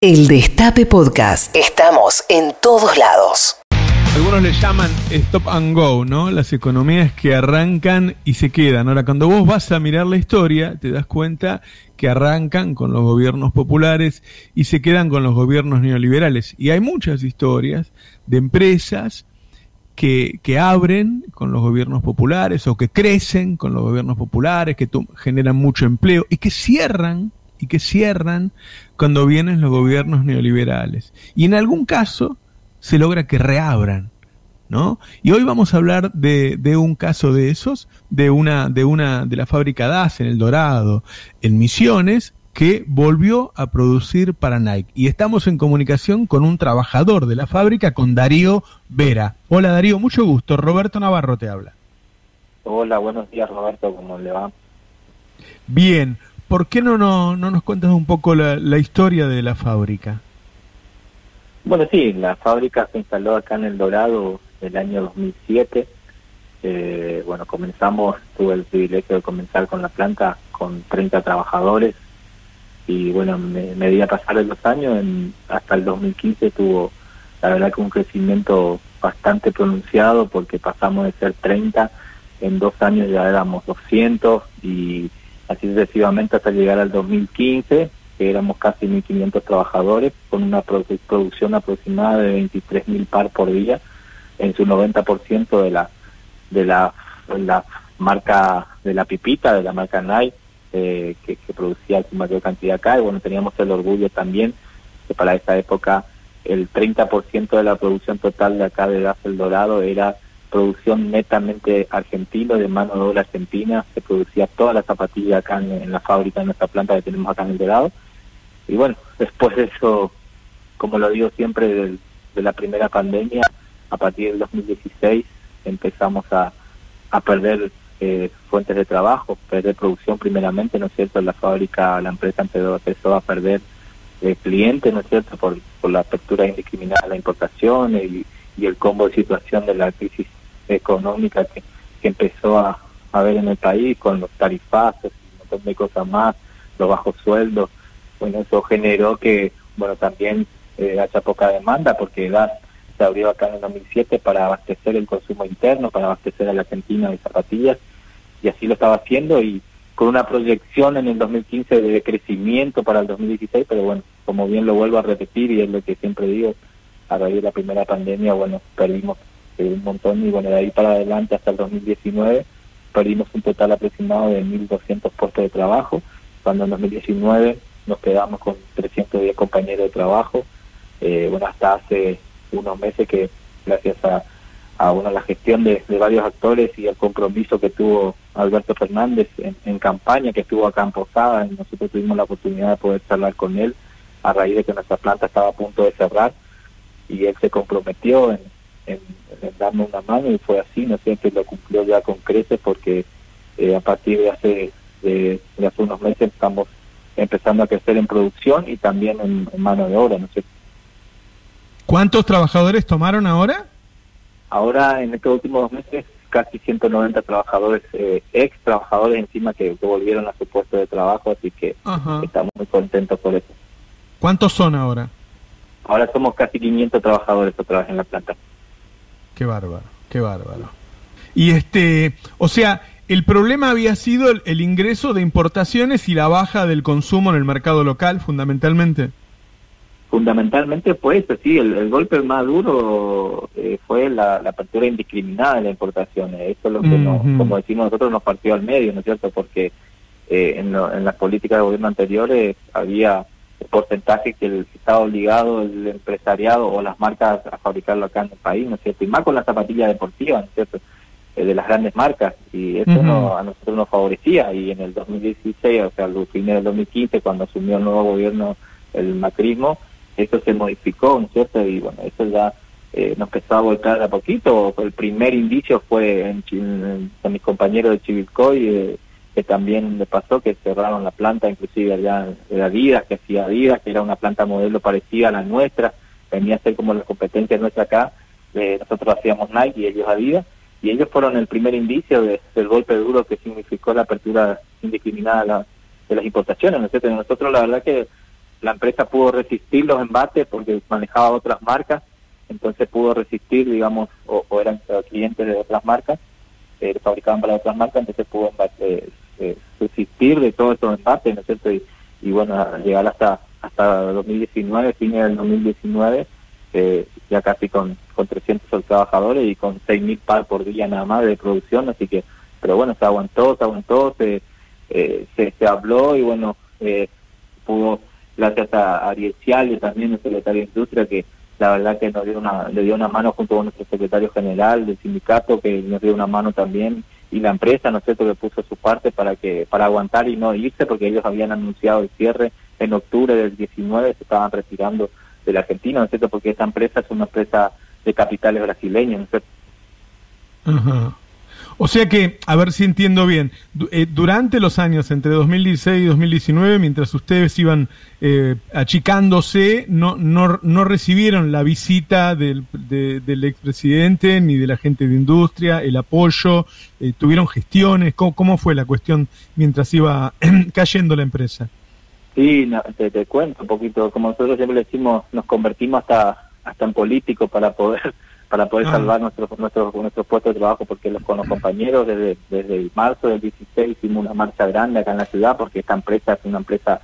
El Destape Podcast. Estamos en todos lados. Algunos le llaman stop and go, ¿no? Las economías que arrancan y se quedan. Ahora, cuando vos vas a mirar la historia, te das cuenta que arrancan con los gobiernos populares y se quedan con los gobiernos neoliberales. Y hay muchas historias de empresas que, que abren con los gobiernos populares o que crecen con los gobiernos populares, que generan mucho empleo y que cierran y que cierran cuando vienen los gobiernos neoliberales. Y en algún caso se logra que reabran, ¿no? Y hoy vamos a hablar de, de, un caso de esos, de una, de una, de la fábrica DAS en El Dorado, en Misiones, que volvió a producir para Nike. Y estamos en comunicación con un trabajador de la fábrica, con Darío Vera. Hola Darío, mucho gusto. Roberto Navarro te habla. Hola, buenos días Roberto, ¿cómo le va? Bien, ¿Por qué no, no, no nos cuentas un poco la, historia de la fábrica? Bueno, sí, la fábrica se instaló acá en El Dorado el año 2007. Eh, bueno, comenzamos, tuve el privilegio de comenzar con la planta con 30 trabajadores y bueno, me, medida pasar de los años, en, hasta el 2015 tuvo la verdad que un crecimiento bastante pronunciado porque pasamos de ser 30, en dos años ya éramos 200 y así sucesivamente hasta llegar al 2015, que éramos casi 1.500 trabajadores, con una producción aproximada de 23.000 par por día, en su 90% de la, de la, marca de la pipita, de la marca Nike, eh, que, producía su mayor cantidad acá, y bueno, teníamos el orgullo también que para esa época el 30% de la producción total de acá de Gas El Dorado era producción netamente argentina, de mano de obra argentina, se producía toda la zapatilla acá en, la fábrica, en nuestra planta que tenemos acá en el Dorado. Y bueno, después de eso, como lo digo siempre, de, de la primera pandemia, a partir del 2016 empezamos a, a perder eh, fuentes de trabajo, perder producción primeramente, ¿no es cierto? La fábrica, la empresa empezó a perder eh, clientes, ¿no es cierto? Por, por la apertura indiscriminada de la importación y, y el combo de situación de la crisis económica que, empezó a, a ver en el país con los tarifazos y un montón de cosas más, los bajos sueldos. Bueno, eso generó que, bueno, también eh, haya poca demanda porque gas se abrió acá en el 2007 para abastecer el consumo interno, para abastecer a la Argentina de zapatillas y así lo estaba haciendo y con una proyección en el 2015 de crecimiento para el 2016, pero bueno, como bien lo vuelvo a repetir y es lo que siempre digo, a raíz de la primera pandemia, bueno, perdimos un montón y bueno, de ahí para adelante hasta el 2019 perdimos un total aproximado de 1.200 puestos de trabajo, cuando en 2019 nos quedamos con 310 compañeros de trabajo, eh, bueno, hasta hace unos meses que gracias a, a bueno, la gestión de, de, varios actores y el compromiso que tuvo Alberto Fernández en, en campaña, que estuvo acá en Posada, y nosotros tuvimos la oportunidad de poder charlar con él a raíz de que nuestra planta estaba a punto de cerrar y él se comprometió en, en, en darme una mano y fue así, ¿no sé, que lo cumplió ya con creces porque eh, a partir de hace, de, de, hace unos meses estamos empezando a crecer en producción y también en, en mano de obra, ¿no sé. ¿Cuántos trabajadores tomaron ahora? Ahora, en estos últimos dos meses, casi 190 trabajadores, eh, ex trabajadores encima que, que, volvieron a su puesto de trabajo, así que Ajá. estamos muy contentos por eso. ¿Cuántos son ahora? Ahora somos casi 500 trabajadores otra vez en la planta. Qué bárbaro, qué bárbaro. Y este, o sea, el problema había sido el, el, ingreso de importaciones y la baja del consumo en el mercado local, fundamentalmente. Fundamentalmente fue eso, sí, el, el golpe más duro eh, fue la, la, apertura indiscriminada de las importaciones. Eso es lo que, uh -huh. nos, como decimos nosotros, nos partió al medio, ¿no es cierto? Porque eh, en, lo, en las políticas de gobierno anteriores había porcentaje que el estaba obligado el empresariado o las marcas a fabricarlo acá en el país, ¿no es cierto? Y más con la zapatilla deportiva, ¿no es cierto? Eh, de las grandes marcas, y eso uh -huh. no, a nosotros nos favorecía, y en el 2016, o sea, el final del 2015, cuando asumió el nuevo gobierno el macrismo, eso se modificó, ¿no es cierto? Y bueno, eso ya eh, nos empezó a volcar a poquito, el primer indicio fue en, en, con mis compañeros de Chivilcoy, eh, que también le pasó que cerraron la planta, inclusive allá de Adidas, que hacía Adidas, que era una planta modelo parecida a la nuestra, venía a ser como la competencia nuestra acá, eh, nosotros hacíamos Nike y ellos Adidas, y ellos fueron el primer indicio de, del golpe duro que significó la apertura indiscriminada la, de las importaciones, ¿no Nosotros la verdad que la empresa pudo resistir los embates porque manejaba otras marcas, entonces pudo resistir, digamos, o, eran clientes de otras marcas, eh, fabricaban para otras marcas, entonces pudo eh, eh, resistir de todos estos embates, ¿no es cierto? Y, y bueno, llegar hasta hasta 2019, fines del 2019, eh, ya casi con, con 300 trabajadores y con 6.000 par por día nada más de producción, así que, pero bueno, se aguantó, se aguantó, se, eh, se, se, habló y bueno, eh, pudo, gracias a Ariel y también el secretario de Industria, que la verdad que nos dio una, le dio una mano junto con nuestro secretario general del sindicato, que nos dio una mano también, y la empresa, ¿no es cierto?, que puso su parte para que para aguantar y no irse, porque ellos habían anunciado el cierre en octubre del 19, se estaban retirando de la Argentina, ¿no es cierto?, porque esta empresa es una empresa de capitales brasileños, ¿no es cierto? O sea que, a ver si entiendo bien, eh, durante los años entre 2016 y 2019, mientras ustedes iban eh, achicándose, no, no, no recibieron la visita del, del expresidente ni de la gente de industria, el apoyo, eh, tuvieron gestiones, ¿Cómo, ¿cómo, fue la cuestión mientras iba cayendo la empresa? Sí, te, te, cuento un poquito, como nosotros siempre decimos, nos convertimos hasta, hasta en políticos para poder para poder ah. salvar nuestros nuestros nuestros puestos de trabajo porque los, con los compañeros desde desde marzo del 16 hicimos una marcha grande acá en la ciudad porque esta empresa es una empresa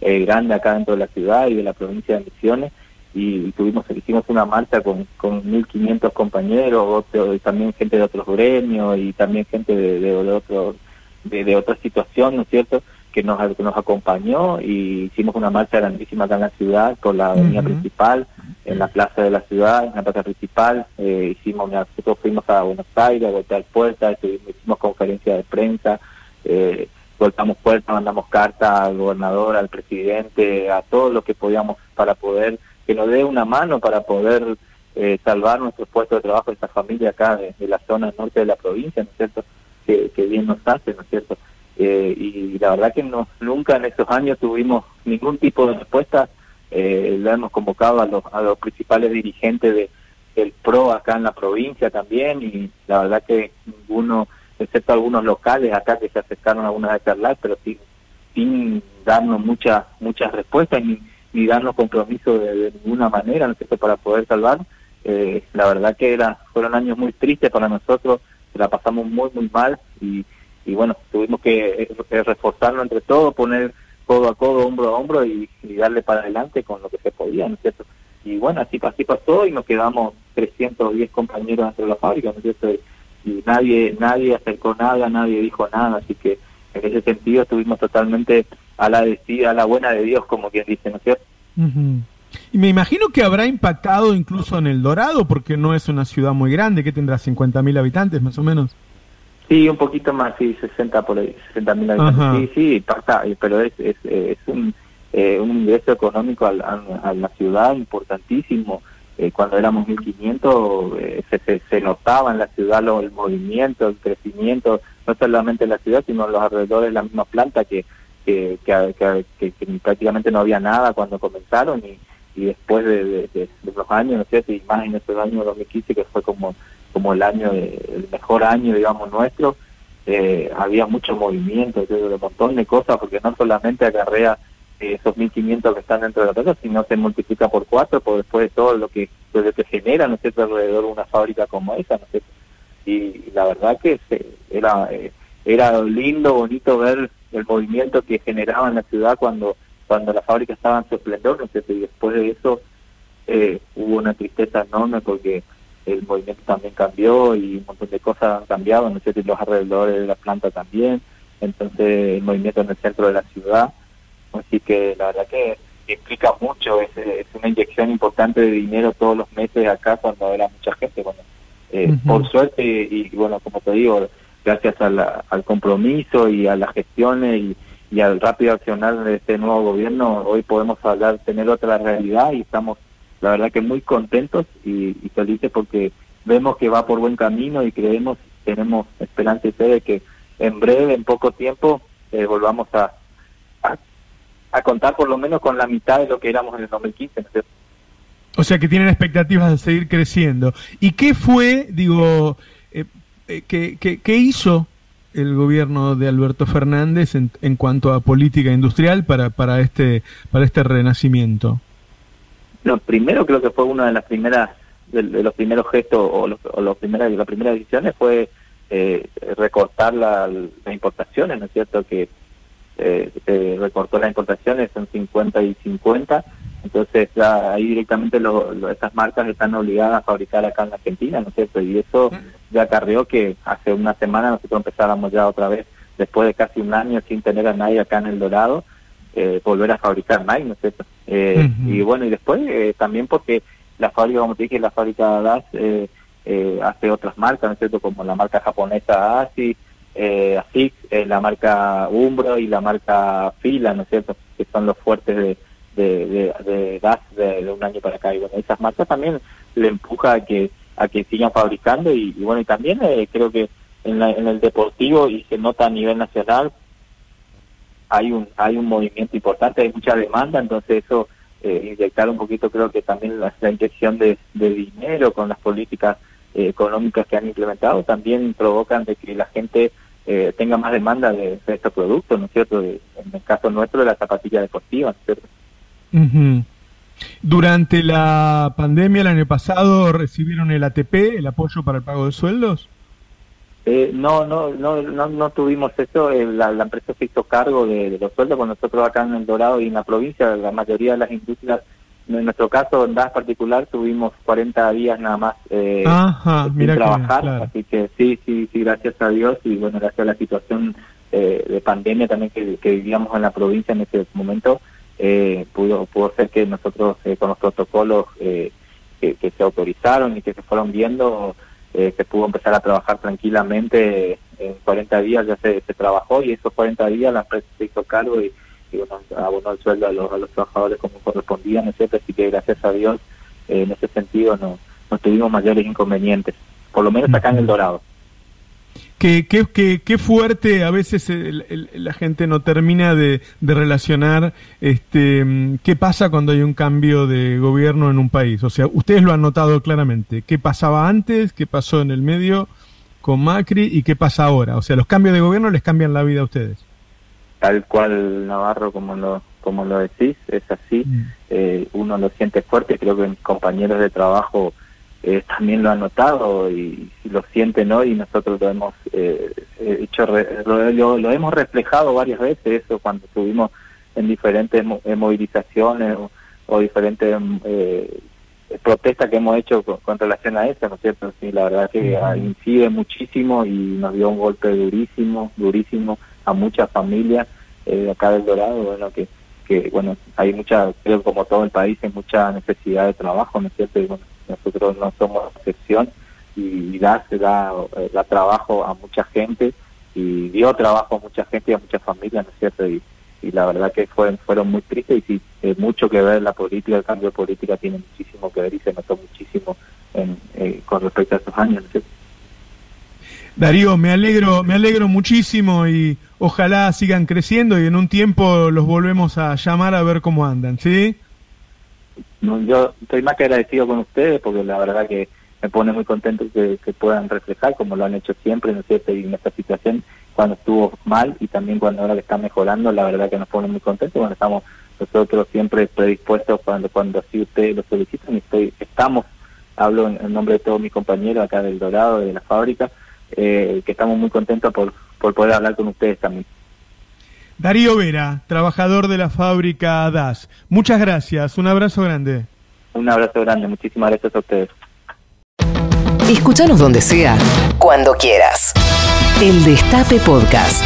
eh, grande acá dentro de la ciudad y de la provincia de Misiones y, tuvimos hicimos una marcha con con 1500 compañeros y también gente de otros gremios y también gente de, de, de otro de, de otra situación no es cierto que nos, nos acompañó y hicimos una marcha grandísima acá en la ciudad con la avenida principal, en la plaza de la ciudad, en la plaza principal. Eh, hicimos, nosotros fuimos a Buenos Aires a golpear puertas, hicimos conferencia de prensa, eh, golpeamos puertas, mandamos cartas al gobernador, al presidente, a todos los que podíamos para poder, que nos dé una mano para poder eh, salvar nuestros puestos de trabajo esta familia acá de, la zona norte de la provincia, ¿no es cierto? Que, bien nos hace, ¿no es cierto? Eh, y la verdad que no, nunca en esos años tuvimos ningún tipo de respuesta. Eh, lo hemos convocado a los, a los principales dirigentes de, del PRO acá en la provincia también y la verdad que ninguno, excepto algunos locales acá que se acercaron alguna vez a charlar, pero sin, sin darnos muchas muchas respuestas ni, ni darnos compromiso de, ninguna manera, ¿no para poder salvar. Eh, la verdad que era, fueron años muy tristes para nosotros, la pasamos muy, muy mal y y bueno, tuvimos que eh, reforzarlo entre todos, poner codo a codo, hombro a hombro y, darle para adelante con lo que se podía, ¿no es cierto? Y bueno, así, así pasó y nos quedamos 310 compañeros dentro de la fábrica, ¿no es cierto? Y, nadie, nadie acercó nada, nadie dijo nada, así que en ese sentido estuvimos totalmente a la decida, a la buena de Dios, como quien dice, ¿no es cierto? Y me imagino que habrá impactado incluso en El Dorado, porque no es una ciudad muy grande, que tendrá 50.000 habitantes más o menos. Sí, un poquito más, sí, 60 por ahí, 60 mil habitantes. Sí, sí, pasa, pero es, es, es un, eh, un ingreso económico a, a, la ciudad importantísimo. Eh, cuando éramos 1500 eh, se, se, notaba en la ciudad lo, el movimiento, el crecimiento, no solamente en la ciudad, sino en los alrededores de la misma planta que, que, que, prácticamente no había nada cuando comenzaron y, y después de, de, los años, ¿no es cierto? Y más en ese año 2015 que fue como como el año, el mejor año, digamos, nuestro, eh, había mucho movimiento, de un montón de cosas, porque no solamente acarrea eh, esos 1.500 que están dentro de la casa, sino se multiplica por cuatro, por después de todo lo que, lo que genera, ¿no es cierto?, alrededor de una fábrica como esa, ¿no es cierto? Y, la verdad que era, eh, era lindo, bonito ver el movimiento que generaba en la ciudad cuando cuando la fábrica estaba en su esplendor, ¿no es cierto? Y después de eso hubo una tristeza enorme porque el movimiento también cambió y un montón de cosas han cambiado, no sé si los alrededores de la planta también, entonces el movimiento en el centro de la ciudad, así que la verdad que implica mucho, es, es una inyección importante de dinero todos los meses acá cuando era mucha gente, bueno, eh, por suerte y, bueno, como te digo, gracias al compromiso y a las gestiones y, y al rápido accionar de este nuevo gobierno, hoy podemos hablar, tener otra realidad y estamos la verdad que muy contentos y, felices porque vemos que va por buen camino y creemos, tenemos esperanza y fe de que en breve, en poco tiempo, eh, volvamos a, a, contar por lo menos con la mitad de lo que éramos en el 2015. O sea que tienen expectativas de seguir creciendo. ¿Y qué fue, digo, eh, eh, qué, qué, qué, hizo el gobierno de Alberto Fernández en, en cuanto a política industrial para, para, este, para este renacimiento? No, primero creo que fue una de las primeras de, los primeros gestos o, los, o primeras, las primeras decisiones fue eh, recortar las importaciones, ¿no es cierto? Que eh, se recortó las importaciones en 50 y 50, entonces ya ahí directamente lo, estas marcas están obligadas a fabricar acá en Argentina, ¿no es cierto? Y eso ya acarreó que hace una semana nosotros empezáramos ya otra vez, después de casi un año sin tener a nadie acá en El Dorado, eh, volver a fabricar Nike, ¿no es cierto? Eh, Y bueno, y después eh, también porque la fábrica, como te dije, la fábrica DAS eh, eh, hace otras marcas, ¿no es cierto? Como la marca japonesa ASI, eh, ASIC, eh, la marca Umbro y la marca Fila, ¿no es cierto? Que son los fuertes de, de, de, DAS de, un año para acá. Y bueno, esas marcas también le empuja a que a que sigan fabricando y, bueno, y también eh, creo que en, en el deportivo y se nota a nivel nacional hay un hay un movimiento importante, hay mucha demanda, entonces eso eh, inyectar un poquito, creo que también la, inyección de, dinero con las políticas eh, económicas que han implementado también provocan de que la gente eh, tenga más demanda de, estos productos, ¿no es cierto? en el caso nuestro de la zapatilla deportiva, ¿no es cierto? Durante la pandemia el año pasado recibieron el ATP, el apoyo para el pago de sueldos. Eh, no, no, no, no, no tuvimos eso. Eh, la, empresa se hizo cargo de, los sueldos. Con nosotros acá en El Dorado y en la provincia, la mayoría de las industrias, en nuestro caso, en DAS particular, tuvimos 40 días nada más eh, sin trabajar. Así que sí, sí, sí, gracias a Dios y bueno, gracias a la situación eh, de pandemia también que, vivíamos en la provincia en ese momento, eh, pudo, pudo ser que nosotros con los protocolos que, que se autorizaron y que se fueron viendo, eh, se pudo empezar a trabajar tranquilamente. En 40 días ya se, trabajó y esos 40 días la empresa se hizo cargo y, bueno, abonó el sueldo a los, a los trabajadores como correspondían, etcétera Así que gracias a Dios, eh, en ese sentido no, no tuvimos mayores inconvenientes, por lo menos acá en El Dorado. Qué, qué, qué, fuerte a veces la gente no termina de, de, relacionar este, qué pasa cuando hay un cambio de gobierno en un país. O sea, ustedes lo han notado claramente. ¿Qué pasaba antes? ¿Qué pasó en el medio con Macri? ¿Y qué pasa ahora? O sea, los cambios de gobierno les cambian la vida a ustedes. Tal cual, Navarro, como lo, como lo decís, es así. Mm. Eh, uno lo siente fuerte. Creo que mis compañeros de trabajo eh, también lo han notado y, lo sienten hoy y nosotros lo hemos eh, hecho lo, hemos reflejado varias veces eso cuando estuvimos en diferentes eh, movilizaciones o, diferentes protestas que hemos hecho con, relación a eso, ¿no es cierto? Sí, la verdad que incide muchísimo y nos dio un golpe durísimo, durísimo a muchas familias eh, acá del Dorado, bueno, que, que bueno, hay mucha, creo como todo el país, hay mucha necesidad de trabajo, ¿no es cierto? Y bueno, nosotros no somos excepción y da, se da, eh, da trabajo a mucha gente y dio trabajo a mucha gente y a muchas familias, ¿no es cierto? Y, y la verdad que fueron, fueron muy tristes y sí, eh, mucho que ver la política, el cambio de política tiene muchísimo que ver y se notó muchísimo en, eh, con respecto a esos años, ¿no es cierto? Darío, me alegro, me alegro muchísimo y ojalá sigan creciendo y en un tiempo los volvemos a llamar a ver cómo andan, ¿sí? Yo estoy más que agradecido con ustedes porque la verdad que me pone muy contento que, puedan reflejar como lo han hecho siempre, ¿no es cierto? Y en esta situación, cuando estuvo mal y también cuando ahora que está mejorando, la verdad que nos pone muy contentos. Bueno, estamos nosotros siempre predispuestos cuando cuando así ustedes lo solicitan y estoy, estamos, hablo en, nombre de todos mis compañeros acá del Dorado, de la fábrica, eh, que estamos muy contentos por, por poder hablar con ustedes también. Darío Vera, trabajador de la fábrica DAS. Muchas gracias, un abrazo grande. Un abrazo grande, muchísimas gracias a ustedes. Escúchanos donde sea, cuando quieras. El Destape Podcast.